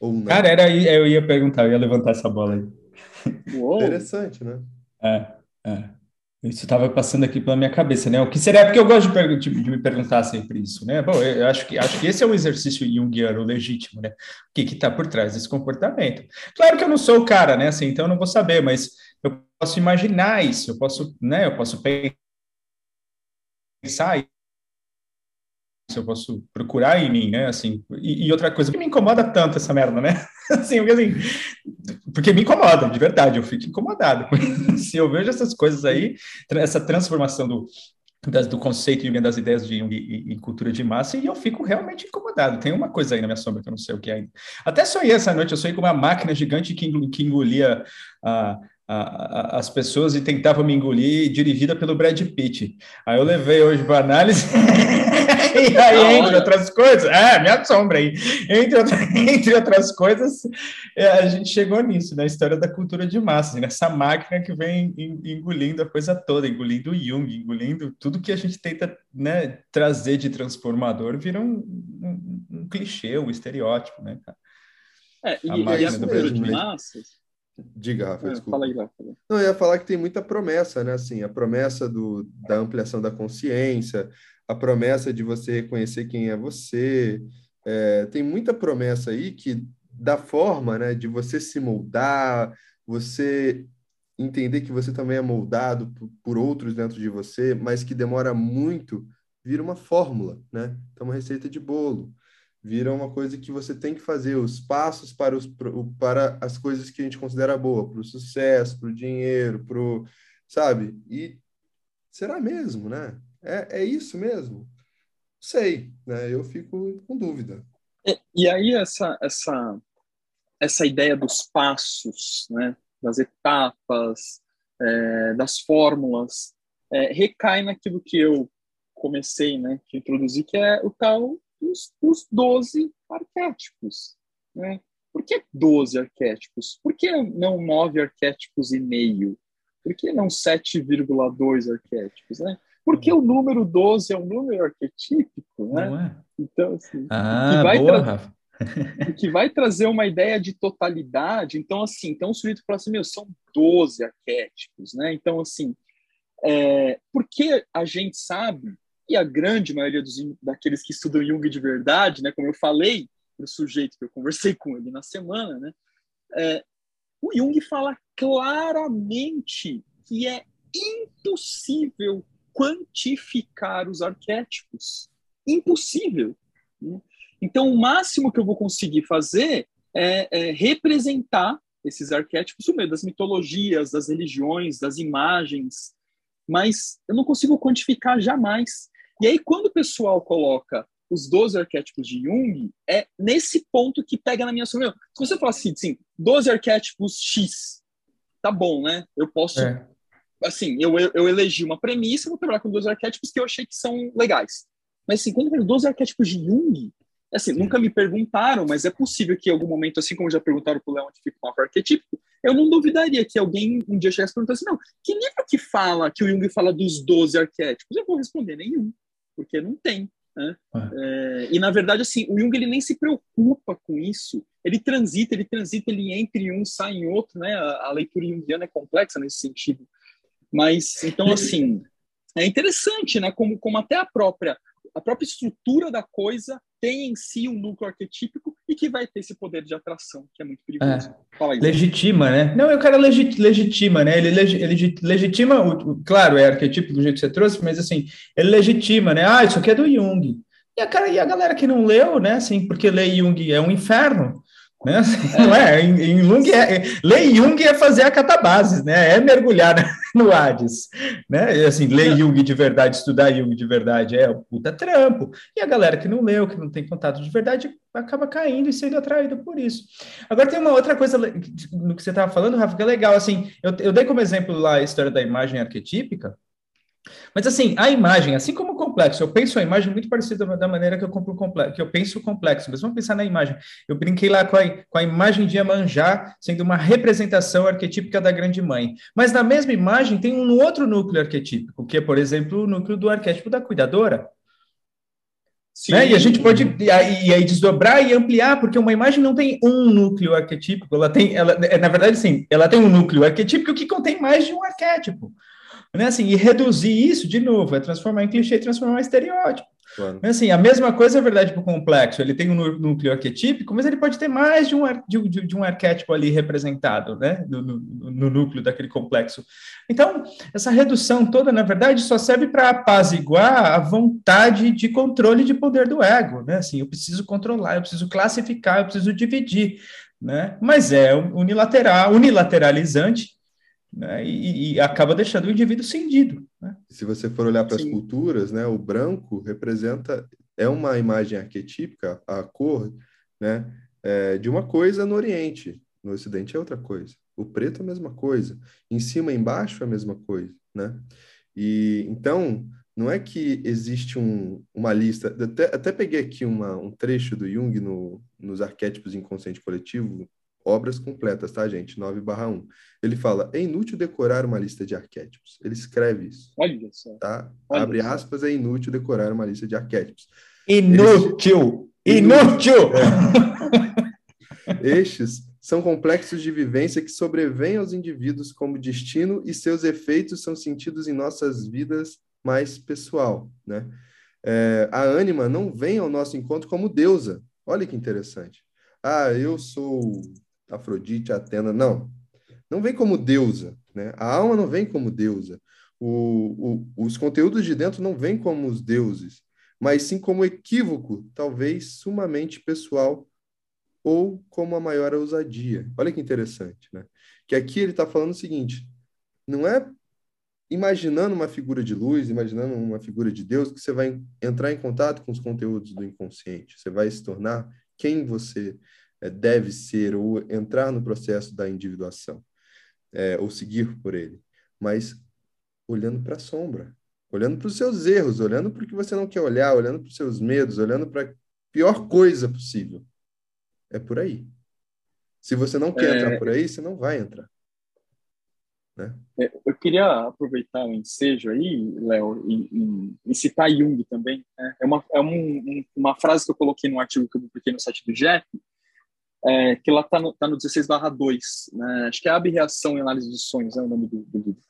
Ou não? Cara, era aí, eu ia perguntar, eu ia levantar essa bola aí. Uou. Interessante, né? É, é. Isso estava passando aqui pela minha cabeça, né? O que seria? Porque eu gosto de, de, de, me perguntar sempre isso, né? Bom, eu acho que, acho que esse é um exercício junguiano legítimo, né? O que está por trás desse comportamento? Claro que eu não sou o cara, né? Assim, então eu não vou saber, mas eu posso imaginar isso, eu posso, né, eu posso pensar eu posso procurar em mim, né? Assim, e, e, outra coisa que me incomoda tanto essa merda, né? [LAUGHS] assim, porque, assim, porque me incomoda, de verdade, eu fico incomodado. Se eu vejo essas coisas aí, essa transformação do, das, do conceito e das ideias de Jung em cultura de massa, e eu fico realmente incomodado. Tem uma coisa aí na minha sombra que eu não sei o que é ainda. Até sonhei essa noite, eu sonhei com uma máquina gigante que, que engolia a, as pessoas e tentava me engolir, dirigida pelo Brad Pitt. Aí eu levei hoje para análise, [LAUGHS] e aí, entre outras coisas, é, me assombra aí, entre, [LAUGHS] entre outras coisas, é, a gente chegou nisso, na história da cultura de massas, nessa máquina que vem engolindo a coisa toda, engolindo o Jung, engolindo tudo que a gente tenta né, trazer de transformador, vira um, um, um clichê, um estereótipo, né, cara? É, e, a, e a cultura de massas Diga, Rafa, é, desculpa. Fala aí, Rafa. Não, eu ia falar que tem muita promessa, né? Assim, a promessa do, da ampliação da consciência, a promessa de você reconhecer quem é você. É, tem muita promessa aí que da forma, né, de você se moldar, você entender que você também é moldado por, por outros dentro de você, mas que demora muito, vira uma fórmula, né? Então, uma receita de bolo vira uma coisa que você tem que fazer os passos para, os, para as coisas que a gente considera boa, para o sucesso, para o dinheiro, para o, sabe? E será mesmo, né? É, é isso mesmo? Sei, né? Eu fico com dúvida. E, e aí essa, essa, essa ideia dos passos, né? Das etapas, é, das fórmulas, é, recai naquilo que eu comecei, né? Que introduzi, que é o tal os, os 12 arquétipos. Né? Por que 12 arquétipos? Por que não 9 arquétipos e meio? Por que não 7,2 arquétipos? Né? Porque o número 12 é um número arquetípico, né? Não é? Então, assim, ah, que, vai boa, Rafa. [LAUGHS] que vai trazer uma ideia de totalidade. Então, assim, então o sujeito fala assim, meu, são 12 arquétipos, né? Então, assim, é, porque a gente sabe e a grande maioria dos, daqueles que estudam Jung de verdade, né, como eu falei para o sujeito que eu conversei com ele na semana, né, é, o Jung fala claramente que é impossível quantificar os arquétipos. Impossível. Né? Então, o máximo que eu vou conseguir fazer é, é representar esses arquétipos no meio das mitologias, das religiões, das imagens, mas eu não consigo quantificar jamais. E aí, quando o pessoal coloca os 12 arquétipos de Jung, é nesse ponto que pega na minha opinião. Se você falar assim, assim 12 arquétipos X, tá bom, né? Eu posso. É. Assim, eu, eu elegi uma premissa, vou trabalhar com 12 arquétipos que eu achei que são legais. Mas, assim, quando eu 12 arquétipos de Jung, assim, nunca me perguntaram, mas é possível que em algum momento, assim como já perguntaram para o onde fica o mapa arquetípico, eu não duvidaria que alguém um dia chegasse e perguntasse, não, que livro que fala, que o Jung fala dos 12 arquétipos? Eu vou responder, nenhum porque não tem. Né? Ah. É, e na verdade, assim, o Jung ele nem se preocupa com isso. Ele transita, ele transita, ele entra em um, sai em outro, né? A, a leitura junguiana é complexa nesse sentido. Mas então, assim, é interessante, né? Como, como até a própria a própria estrutura da coisa tem em si um núcleo arquetípico e que vai ter esse poder de atração, que é muito perigoso. É. legitima, né? Não, o cara legit, legitima, né? Ele, leg, ele legitima, o, claro, é arquetípico do jeito que você trouxe, mas assim, ele legitima, né? Ah, isso aqui é do Jung. E a, cara, e a galera que não leu, né? Assim, porque ler Jung é um inferno. Né? Não é? Em, em Jung é, ler Jung é fazer a catabase, né? É mergulhar [LAUGHS] no Hades, né? E, assim, ler Jung de verdade, estudar Jung de verdade é o puta trampo. E a galera que não leu, que não tem contato de verdade, acaba caindo e sendo atraída por isso. Agora tem uma outra coisa no que você estava falando, Rafa, que é legal, assim, eu, eu dei como exemplo lá a história da imagem arquetípica, mas assim, a imagem, assim como o complexo, eu penso a imagem muito parecida da maneira que eu compro o complexo, que eu penso o complexo, mas vamos pensar na imagem. Eu brinquei lá com a, com a imagem de Iemanjá sendo uma representação arquetípica da grande mãe. Mas na mesma imagem tem um outro núcleo arquetípico, que é, por exemplo, o núcleo do arquétipo da cuidadora. Né? E a gente pode e aí, e aí, desdobrar e ampliar, porque uma imagem não tem um núcleo arquetípico, ela tem, ela, é, na verdade, sim, ela tem um núcleo arquetípico que contém mais de um arquétipo. Né? Assim, e reduzir isso, de novo, é transformar em clichê, transformar em estereótipo. Claro. Mas assim, a mesma coisa é verdade para o complexo. Ele tem um núcleo arquetípico, mas ele pode ter mais de um, de, de, de um arquétipo ali representado, né? No, no, no, núcleo daquele complexo. Então, essa redução toda, na verdade, só serve para apaziguar a vontade de controle de poder do ego, né? Assim, eu preciso controlar, eu preciso classificar, eu preciso dividir, né? Mas é unilateral, unilateralizante, né? E, e, acaba deixando o indivíduo cindido. Né? Se você for olhar para as culturas, né, o branco representa é uma imagem arquetípica, a cor, né, é, de uma coisa no Oriente. No Ocidente é outra coisa. O preto é a mesma coisa. Em cima e embaixo é a mesma coisa, né? E então não é que existe um, uma lista. Até, até peguei aqui uma, um trecho do Jung no, nos arquétipos inconsciente coletivo, obras completas, tá, gente? 9 barra 1. Ele fala, é inútil decorar uma lista de arquétipos. Ele escreve isso. Olha só. Tá? Olha Abre aspas, é inútil decorar uma lista de arquétipos. Inútil! Eles... Inútil! É. [LAUGHS] Estes são complexos de vivência que sobrevêm aos indivíduos como destino e seus efeitos são sentidos em nossas vidas mais pessoal, né? É, a ânima não vem ao nosso encontro como deusa. Olha que interessante. Ah, eu sou Afrodite, Atena. Não, não vem como deusa, né? A alma não vem como deusa. O, o, os conteúdos de dentro não vêm como os deuses, mas sim como equívoco, talvez sumamente pessoal, ou como a maior ousadia. Olha que interessante, né? Que aqui ele está falando o seguinte: não é imaginando uma figura de luz, imaginando uma figura de Deus, que você vai entrar em contato com os conteúdos do inconsciente. Você vai se tornar quem você deve ser ou entrar no processo da individuação, é, ou seguir por ele, mas olhando para a sombra, olhando para os seus erros, olhando para o que você não quer olhar, olhando para os seus medos, olhando para a pior coisa possível. É por aí. Se você não quer é... entrar por aí, você não vai entrar. Né? É, eu queria aproveitar o ensejo aí, Léo, e, citar Jung também. Né? É, uma, é um, uma frase que eu coloquei no artigo que eu publiquei no site do Jeff, é, que lá está no, tá no 16 barra 2, né? acho que é a Reação e Análise dos Sonhos, é o nome do, do livro.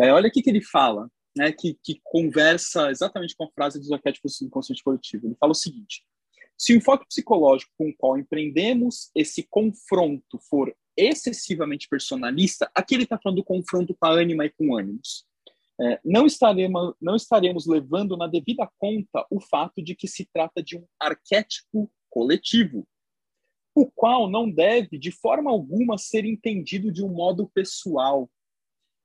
É, olha o que ele fala, né, que, que conversa exatamente com a frase dos arquétipos do inconsciente coletivo. Ele fala o seguinte, se o enfoque psicológico com o qual empreendemos esse confronto for excessivamente personalista, aqui ele está falando do confronto com a ânima e com ânimos. É, não, estaremos, não estaremos levando na devida conta o fato de que se trata de um arquétipo coletivo, o qual não deve, de forma alguma, ser entendido de um modo pessoal.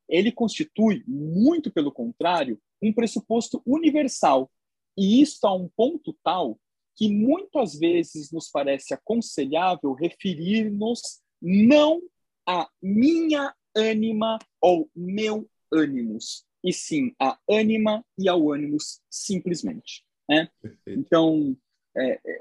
Ele constitui, muito pelo contrário, um pressuposto universal, e isto a um ponto tal que muitas vezes nos parece aconselhável referir-nos não a minha ânima ou meu ânimos, e sim a ânima e ao ânimos simplesmente. Né? Então, é, é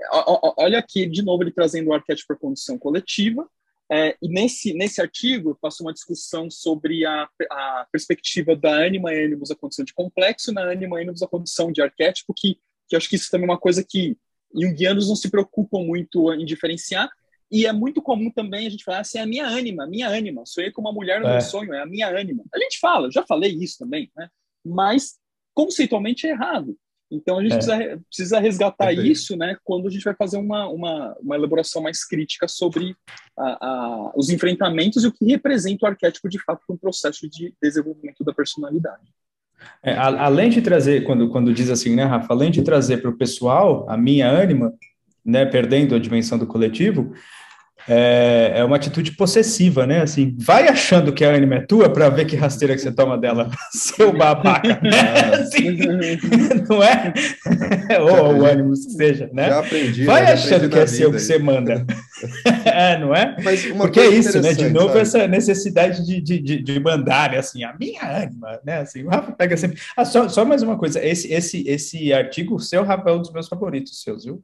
olha aqui, de novo, ele trazendo o arquétipo para condição coletiva, é, e nesse, nesse artigo eu faço uma discussão sobre a, a perspectiva da ânima e ânimos a condição de complexo, na ânima e ânimos a condição de arquétipo, que, que acho que isso também é uma coisa que junguianos não se preocupam muito em diferenciar, e é muito comum também a gente falar assim, é a minha ânima, minha ânima, sonhei com uma mulher no é. meu sonho, é a minha ânima. A gente fala, já falei isso também, né? Mas conceitualmente é errado. Então a gente é. precisa, precisa resgatar isso, né? Quando a gente vai fazer uma, uma, uma elaboração mais crítica sobre a, a, os enfrentamentos e o que representa o arquétipo de fato para um processo de desenvolvimento da personalidade. É, a, além de trazer, quando, quando diz assim, né, Rafa, além de trazer para o pessoal a minha ânima, né, perdendo a dimensão do coletivo, é, é uma atitude possessiva, né? Assim, vai achando que a anima é tua para ver que rasteira que você toma dela, [LAUGHS] seu babaca. Né? [LAUGHS] assim, não é? [LAUGHS] Ou o ânimo seja, né? Já aprendi. Vai achando que é seu que você manda. é, não é? Porque é isso, né? De novo, sabe? essa necessidade de, de, de, mandar, né? assim, a minha ânima, né? Assim, o Rafa pega sempre. Ah, só, só mais uma coisa, esse, esse, esse artigo, seu Rafa, é um dos meus favoritos, seus, viu?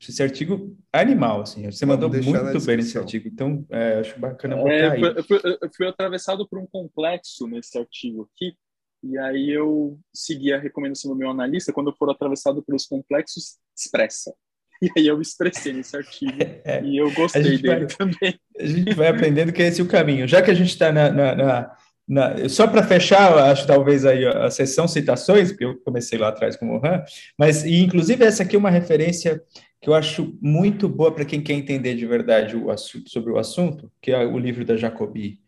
Esse artigo animal, assim. Você mandou muito bem nesse artigo, então é, acho bacana botar é, aí. Eu fui, eu fui atravessado por um complexo nesse artigo aqui, e aí eu segui a recomendação do meu analista, quando eu for atravessado pelos complexos, expressa. [LAUGHS] E aí eu expressei nesse artigo, [LAUGHS] é, e eu gostei dele vai, também. A gente vai aprendendo que esse é o caminho. Já que a gente está na, na, na na, só para fechar, acho talvez aí a sessão citações, porque eu comecei lá atrás com o Mohan, mas e, inclusive essa aqui é uma referência que eu acho muito boa para quem quer entender de verdade o assunto, sobre o assunto, que é o livro da Jacobi,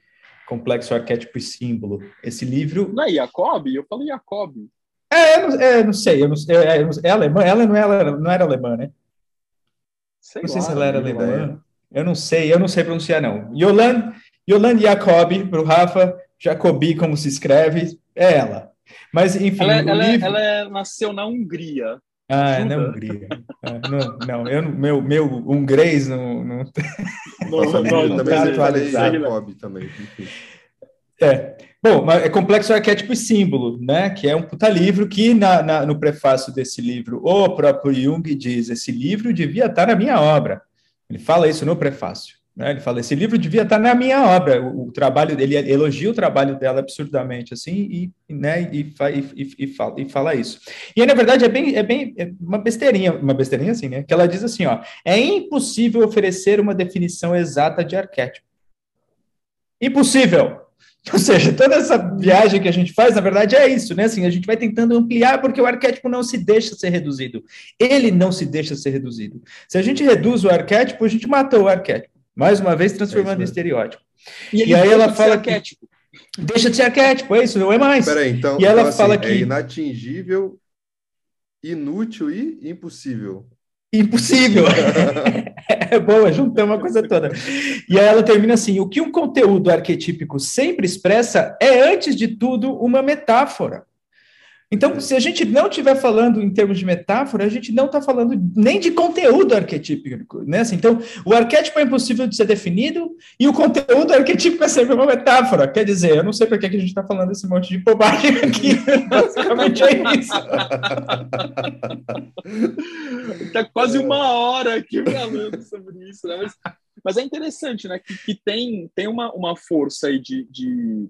Complexo Arquétipo e Símbolo. Esse livro. Não é Jacob? Eu falei Jacob. É, eu não, é, não sei, eu não, é, é, é alemã, ela não era, não era alemã, né? Sei não lá, sei se ela era alemã. Eu não sei, eu não sei pronunciar, não. Yolande, Yolande Jacobi, para o Rafa, Jacobi, como se escreve, é ela. Mas, enfim. Ela, ela, livro... ela é, nasceu na Hungria. Ah, é na Hungria. Ah, não, não, eu, meu, meu hungrês não. [LAUGHS] não... Nossa, não, não, também tá atualizado. Jacob também. É. Bom, é Complexo Arquétipo e Símbolo, né? Que é um puta livro que, na, na, no prefácio desse livro, o próprio Jung diz: esse livro devia estar na minha obra. Ele fala isso no prefácio. Né? Ele fala: esse livro devia estar na minha obra. O, o trabalho ele elogia o trabalho dela absurdamente, assim, e, né, e, e, e, fala, e fala isso. E aí, na verdade, é bem, é bem é uma besteirinha, uma besteirinha assim, né? Que ela diz assim: ó, é impossível oferecer uma definição exata de arquétipo. Impossível! [LAUGHS] Ou seja, toda essa viagem que a gente faz, na verdade, é isso, né? Assim, a gente vai tentando ampliar porque o arquétipo não se deixa ser reduzido. Ele não se deixa ser reduzido. Se a gente reduz o arquétipo, a gente matou o arquétipo. Mais uma vez, transformando é em estereótipo. E, e aí ela fala que arquétipo. deixa de ser arquétipo, é isso, não é mais. Peraí, então, e ela então, assim, fala é que é inatingível, inútil e impossível. Impossível. [LAUGHS] é boa, juntamos a coisa toda. E aí ela termina assim: o que um conteúdo arquetípico sempre expressa é, antes de tudo, uma metáfora. Então, se a gente não estiver falando em termos de metáfora, a gente não está falando nem de conteúdo arquetípico, né? Assim, então, o arquétipo é impossível de ser definido e o conteúdo arquetípico é sempre uma metáfora. Quer dizer, eu não sei por que a gente está falando esse monte de bobagem [LAUGHS] aqui. Basicamente é isso. Está [LAUGHS] quase uma hora aqui falando sobre isso, né? Mas, mas é interessante, né? Que, que, tem, tem uma, uma força aí de, de,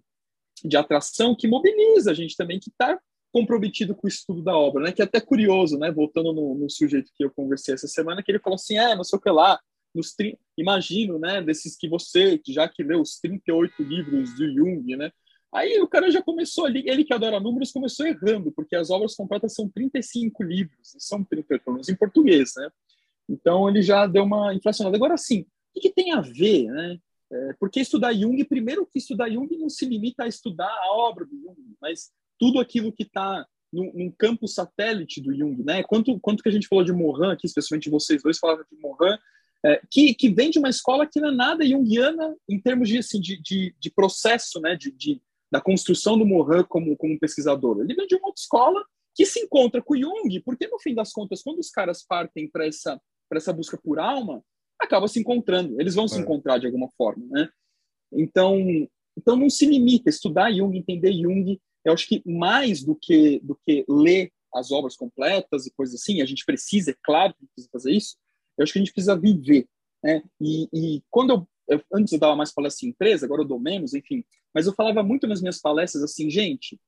de atração que mobiliza a gente também, que está comprometido com o estudo da obra, né? Que é até curioso, né? Voltando no, no sujeito que eu conversei essa semana, que ele falou assim, é, não sei o que lá, nos imagino, né? Desses que você, já que leu os 38 livros do Jung, né? Aí o cara já começou ali, ele que adora números, começou errando, porque as obras completas são 35 livros, são 38 livros em português, né? Então ele já deu uma inflacionada. Agora sim, o que, que tem a ver, né? É, porque estudar Jung, primeiro que estudar Jung não se limita a estudar a obra do Jung, mas tudo aquilo que está num, num, campo satélite do Jung, né? Quanto, quanto que a gente falou de Morin aqui, especialmente vocês dois falaram de Morin, é, que, que vem de uma escola que não é nada junguiana em termos de, assim, de, de, de processo, né? De, de, da construção do Morin como, como pesquisador. Ele vem de uma outra escola que se encontra com o Jung, porque no fim das contas, quando os caras partem para essa, essa busca por alma, acaba se encontrando, eles vão é. se encontrar de alguma forma, né? Então, então não se limita a estudar Jung, entender Jung, eu acho que mais do que, do que ler as obras completas e coisas assim, a gente precisa, é claro que precisa fazer isso, eu acho que a gente precisa viver. Né? E, e quando eu, eu, antes eu dava mais palestra em empresa, agora eu dou menos, enfim, mas eu falava muito nas minhas palestras assim, gente,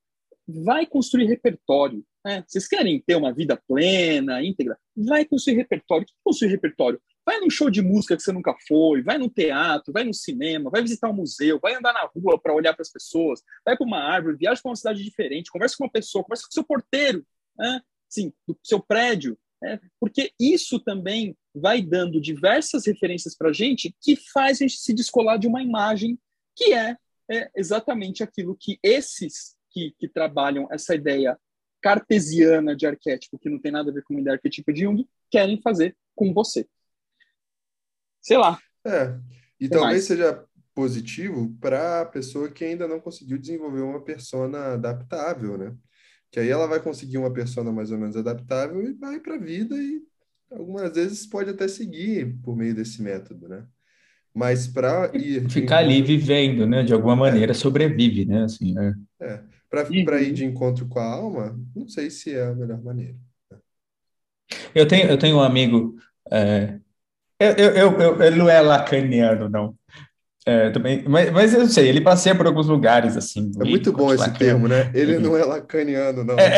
vai construir repertório. Né? Vocês querem ter uma vida plena, íntegra? Vai construir repertório. O que é construir repertório? Vai num show de música que você nunca foi, vai no teatro, vai no cinema, vai visitar um museu, vai andar na rua para olhar para as pessoas, vai para uma árvore, viaja para uma cidade diferente, conversa com uma pessoa, conversa com seu porteiro, né? Sim, do seu prédio, né? porque isso também vai dando diversas referências para a gente que faz a gente se descolar de uma imagem que é, é exatamente aquilo que esses que, que, trabalham essa ideia cartesiana de arquétipo, que não tem nada a ver com a ideia arquetípica de Jung, querem fazer com você sei lá. É. E talvez mais. seja positivo para a pessoa que ainda não conseguiu desenvolver uma persona adaptável, né? Que aí ela vai conseguir uma persona mais ou menos adaptável e vai para a vida e algumas vezes pode até seguir por meio desse método, né? Mas para ir ficar ali vivendo, né? De alguma maneira é. sobrevive, né? Assim, é. é. Para ir de encontro com a alma, não sei se é a melhor maneira. Eu tenho, eu tenho um amigo é, eu, eu, eu, ele não é lacaniano, não. É, também, mas, mas eu sei, ele passeia por alguns lugares assim. É muito bom esse termo, né? Ele não é lacaniano, não. É,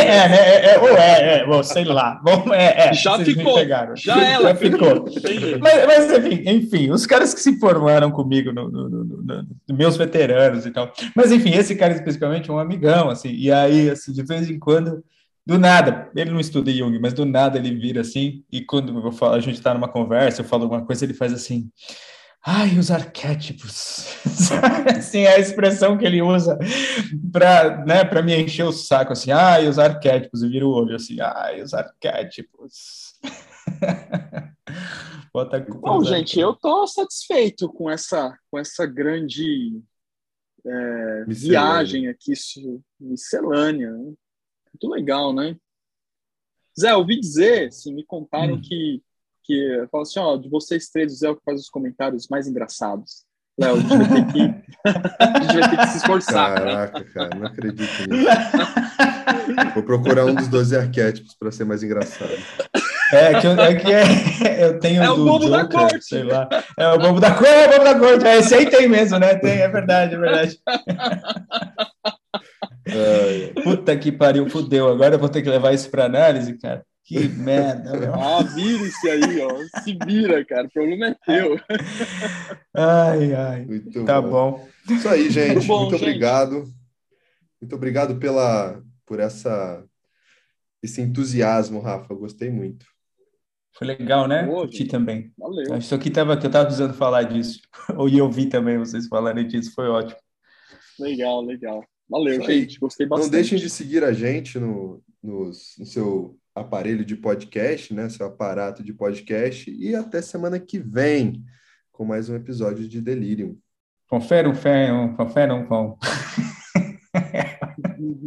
é, é, é, ou é, é, sei lá. Bom, é, é, já ficou. Já é já ficou. mas, mas enfim, enfim, os caras que se formaram comigo, no, no, no, no, meus veteranos e tal. Mas enfim, esse cara especificamente é um amigão, assim, e aí, assim, de vez em quando do nada, ele não estuda Jung, mas do nada ele vira assim, e quando eu falo, a gente está numa conversa, eu falo alguma coisa, ele faz assim, ai, os arquétipos, [LAUGHS] assim, é a expressão que ele usa para né, me encher o saco, assim, ai, os arquétipos, e vira o olho assim, ai, os arquétipos. [LAUGHS] Bota Bom, gente, eu tô satisfeito com essa, com essa grande é, viagem aqui, miscelânea, né? Muito legal, né? Zé, ouvi dizer, assim, me contaram hum. que, que fala assim, ó, de vocês três, o Zé é o que faz os comentários mais engraçados. Léo, a gente vai ter que, a gente vai ter que se esforçar. Caraca, né? cara, não acredito nisso. Vou procurar um dos 12 arquétipos para ser mais engraçado. É que, eu, é que é, eu tenho é o bobo Joker, da corte. sei lá. É o bobo da corte, é o bobo da corte. É, esse aí tem mesmo, né? Tem, é verdade, é verdade. Puta que pariu, fudeu. Agora eu vou ter que levar isso para análise, cara. Que merda, meu. Ah, vira-se aí, ó. Se vira, cara. O problema é teu. Ai, ai. Muito tá bom. bom. Isso aí, gente. Muito, bom, Muito gente. obrigado. Muito obrigado pela, por essa, esse entusiasmo, Rafa. Eu gostei muito. Foi legal, né? Curti também. Valeu. Isso aqui tava, que eu estava precisando falar disso. [LAUGHS] Ou eu vi também vocês falarem disso. Foi ótimo. Legal, legal. Valeu, gente. Gostei bastante. Não deixem de seguir a gente no, no, no seu aparelho de podcast, né? Seu aparato de podcast. E até semana que vem com mais um episódio de Delirium. Confere um fé, confere um pão. [LAUGHS]